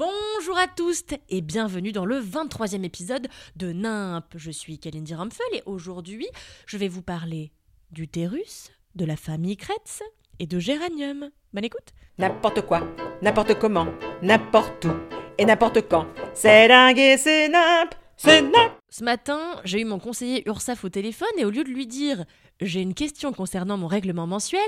Bonjour à tous et bienvenue dans le 23e épisode de NIMP. Je suis Kalindi Ramphel et aujourd'hui, je vais vous parler d'utérus, de la famille Kretz et de géranium. Bonne écoute N'importe quoi, n'importe comment, n'importe où et n'importe quand. C'est dingue et c'est nimp, c'est nimp. Ce matin, j'ai eu mon conseiller Ursaf au téléphone et au lieu de lui dire j'ai une question concernant mon règlement mensuel,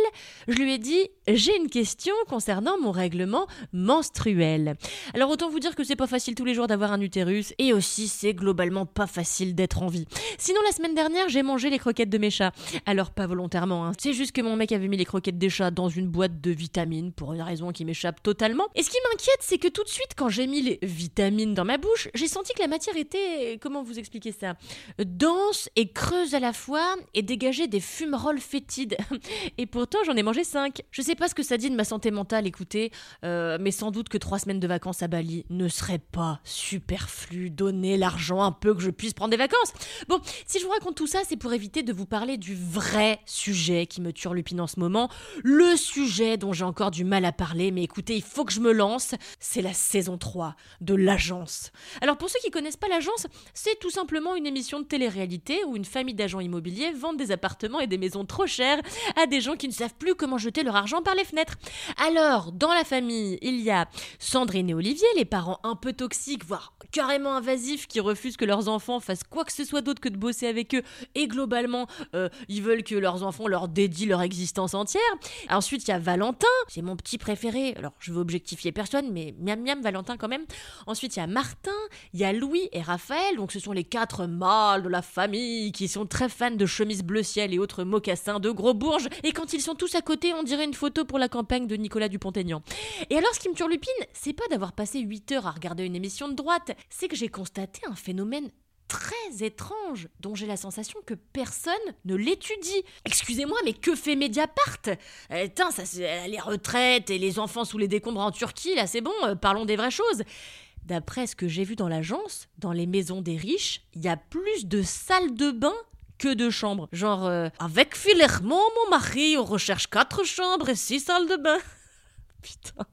je lui ai dit j'ai une question concernant mon règlement menstruel. Alors autant vous dire que c'est pas facile tous les jours d'avoir un utérus et aussi c'est globalement pas facile d'être en vie. Sinon la semaine dernière j'ai mangé les croquettes de mes chats. Alors pas volontairement, hein. c'est juste que mon mec avait mis les croquettes des chats dans une boîte de vitamines pour une raison qui m'échappe totalement. Et ce qui m'inquiète c'est que tout de suite quand j'ai mis les vitamines dans ma bouche, j'ai senti que la matière était comment vous expliquer ça dense et creuse à la fois et dégageait des fumerolles fétides. Et pourtant, j'en ai mangé 5. Je sais pas ce que ça dit de ma santé mentale, écoutez, euh, mais sans doute que 3 semaines de vacances à Bali ne seraient pas superflues. Donner l'argent un peu que je puisse prendre des vacances. Bon, si je vous raconte tout ça, c'est pour éviter de vous parler du vrai sujet qui me turlupine en ce moment. Le sujet dont j'ai encore du mal à parler, mais écoutez, il faut que je me lance. C'est la saison 3 de l'agence. Alors pour ceux qui connaissent pas l'agence, c'est tout simplement une émission de télé-réalité où une famille d'agents immobiliers vendent des appartements et des maisons trop chères à des gens qui ne savent plus comment jeter leur argent par les fenêtres. Alors, dans la famille, il y a Sandrine et Olivier, les parents un peu toxiques, voire carrément invasifs, qui refusent que leurs enfants fassent quoi que ce soit d'autre que de bosser avec eux, et globalement, euh, ils veulent que leurs enfants leur dédient leur existence entière. Ensuite, il y a Valentin, c'est mon petit préféré, alors je veux objectifier personne, mais miam miam Valentin quand même. Ensuite, il y a Martin, il y a Louis et Raphaël, donc ce sont les quatre mâles de la famille qui sont très fans de chemises bleu ciel et autres mocassins de gros bourges, et quand ils sont tous à côté, on dirait une photo pour la campagne de Nicolas Dupont-Aignan. Et alors, ce qui me turlupine, c'est pas d'avoir passé 8 heures à regarder une émission de droite, c'est que j'ai constaté un phénomène très étrange dont j'ai la sensation que personne ne l'étudie. Excusez-moi, mais que fait Mediapart? Euh, ça c'est les retraites et les enfants sous les décombres en Turquie, là c'est bon, euh, parlons des vraies choses. D'après ce que j'ai vu dans l'agence, dans les maisons des riches, il y a plus de salles de bain que de chambres. Genre, euh, avec Filermont, mon mari, on recherche quatre chambres et six salles de bain. Putain.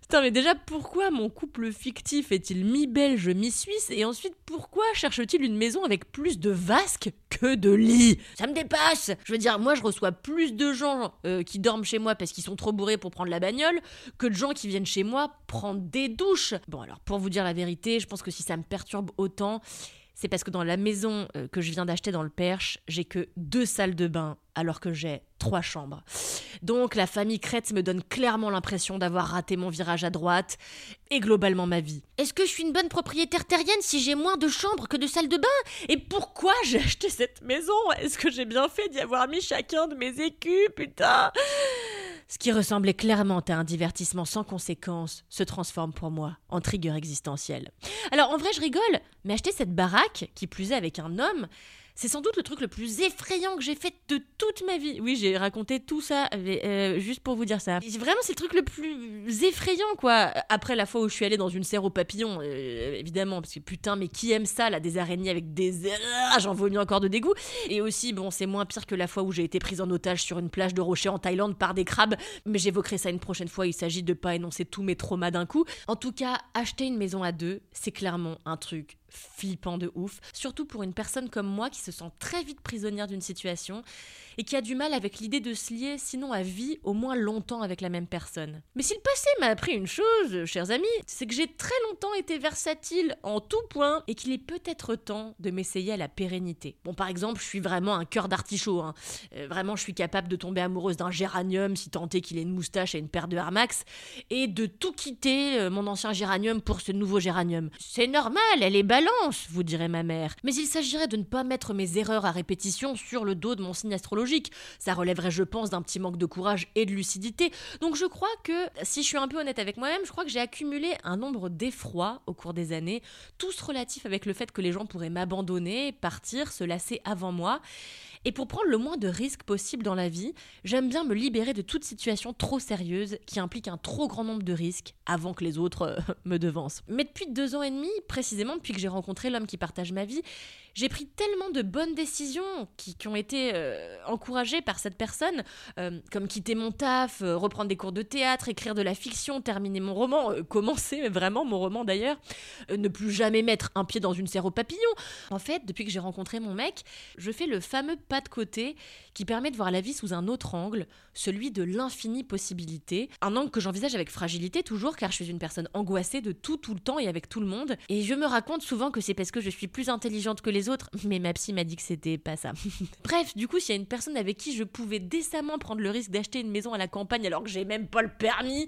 Putain, mais déjà, pourquoi mon couple fictif est-il mi-belge, mi-suisse Et ensuite, pourquoi cherche-t-il une maison avec plus de vasques que de lits? Ça me dépasse Je veux dire, moi, je reçois plus de gens euh, qui dorment chez moi parce qu'ils sont trop bourrés pour prendre la bagnole que de gens qui viennent chez moi prendre des douches. Bon, alors, pour vous dire la vérité, je pense que si ça me perturbe autant, c'est parce que dans la maison euh, que je viens d'acheter dans le Perche, j'ai que deux salles de bain alors que j'ai trois chambres. Donc la famille Kretz me donne clairement l'impression d'avoir raté mon virage à droite et globalement ma vie. Est-ce que je suis une bonne propriétaire terrienne si j'ai moins de chambres que de salles de bain? Et pourquoi j'ai acheté cette maison? Est-ce que j'ai bien fait d'y avoir mis chacun de mes écus Putain? Ce qui ressemblait clairement à un divertissement sans conséquence se transforme pour moi en trigger existentiel. Alors en vrai je rigole, mais acheter cette baraque, qui plus est avec un homme, c'est sans doute le truc le plus effrayant que j'ai fait de toute ma vie. Oui, j'ai raconté tout ça euh, juste pour vous dire ça. Vraiment, c'est le truc le plus effrayant, quoi. Après la fois où je suis allée dans une serre aux papillons, euh, évidemment, parce que putain, mais qui aime ça, là, des araignées avec des... Ah, j'en vomis encore de dégoût. Et aussi, bon, c'est moins pire que la fois où j'ai été prise en otage sur une plage de rochers en Thaïlande par des crabes, mais j'évoquerai ça une prochaine fois, il s'agit de pas énoncer tous mes traumas d'un coup. En tout cas, acheter une maison à deux, c'est clairement un truc flippant de ouf, surtout pour une personne comme moi qui se sent très vite prisonnière d'une situation et qui a du mal avec l'idée de se lier, sinon à vie, au moins longtemps avec la même personne. Mais si le passé m'a appris une chose, chers amis, c'est que j'ai très longtemps été versatile en tout point et qu'il est peut-être temps de m'essayer à la pérennité. Bon, par exemple, je suis vraiment un cœur d'artichaut. Hein. Euh, vraiment, je suis capable de tomber amoureuse d'un géranium si tant est qu'il ait une moustache et une paire de Air et de tout quitter euh, mon ancien géranium pour ce nouveau géranium. C'est normal, elle est balance, vous dirait ma mère. Mais il s'agirait de ne pas mettre mes erreurs à répétition sur le dos de mon signe astrologique. Ça relèverait, je pense, d'un petit manque de courage et de lucidité. Donc je crois que, si je suis un peu honnête avec moi-même, je crois que j'ai accumulé un nombre d'effrois au cours des années, tous relatifs avec le fait que les gens pourraient m'abandonner, partir, se lasser avant moi. Et pour prendre le moins de risques possible dans la vie, j'aime bien me libérer de toute situation trop sérieuse qui implique un trop grand nombre de risques avant que les autres euh, me devancent. Mais depuis deux ans et demi, précisément depuis que j'ai rencontré l'homme qui partage ma vie, j'ai pris tellement de bonnes décisions qui, ont été euh, encouragées par cette personne, euh, comme quitter mon taf, reprendre des cours de théâtre, écrire de la fiction, terminer mon roman, commencer vraiment mon roman d'ailleurs, ne plus jamais mettre un pied dans une serre aux papillons. En fait, depuis que j'ai rencontré mon mec, je fais le fameux pas de côté qui permet de voir la vie sous un autre angle, celui de l'infinie possibilité. Un angle que j'envisage avec fragilité toujours, car je suis une personne angoissée de tout, tout le temps et avec tout le monde. Et je me raconte souvent que c'est parce que je suis plus intelligente que les autres, mais ma psy m'a dit que c'était pas ça. Bref, du coup, s'il y a une personne avec qui je pouvais décemment prendre le risque d'acheter une maison à la campagne alors que j'ai même pas le permis,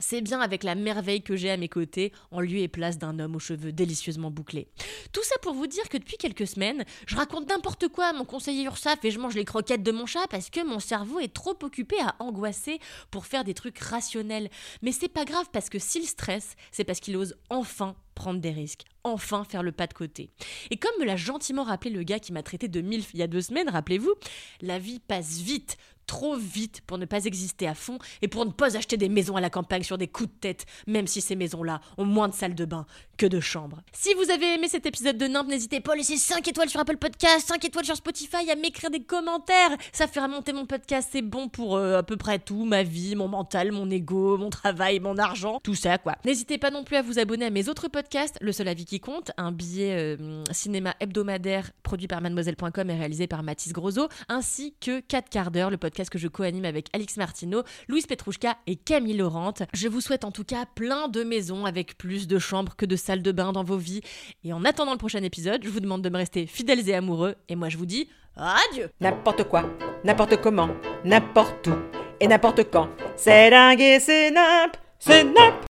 c'est bien avec la merveille que j'ai à mes côtés, en lieu et place d'un homme aux cheveux délicieusement bouclés. Tout ça pour vous dire que depuis quelques semaines, je raconte n'importe quoi à mon conseiller Et je mange les croquettes de mon chat parce que mon cerveau est trop occupé à angoisser pour faire des trucs rationnels. Mais c'est pas grave parce que s'il stresse, c'est parce qu'il ose enfin prendre des risques, enfin faire le pas de côté. Et comme me l'a gentiment rappelé le gars qui m'a traité de MILF il y a deux semaines, rappelez-vous, la vie passe vite, trop vite pour ne pas exister à fond et pour ne pas acheter des maisons à la campagne sur des coups de tête, même si ces maisons-là ont moins de salles de bain que de chambres. Si vous avez aimé cet épisode de Nimp, n'hésitez pas à laisser 5 étoiles sur Apple Podcast, 5 étoiles sur Spotify, à m'écrire des commentaires. Ça fait remonter mon podcast, c'est bon pour euh, à peu près tout, ma vie, mon mental, mon ego, mon travail, mon argent, tout ça quoi. N'hésitez pas non plus à vous abonner à mes autres podcasts, Le seul avis qui compte, un billet euh, cinéma hebdomadaire produit par mademoiselle.com et réalisé par Mathis Grosso, ainsi que 4 quarts d'heure, le podcast que je co-anime avec Alix Martineau, Louise Petrouchka et Camille Laurent. Je vous souhaite en tout cas plein de maisons avec plus de chambres que de salles de bain dans vos vies. Et en attendant le prochain épisode, je vous demande de me rester fidèles et amoureux. Et moi je vous dis adieu N'importe quoi, n'importe comment, n'importe où et n'importe quand. C'est dingue et c'est nimp, c'est nimp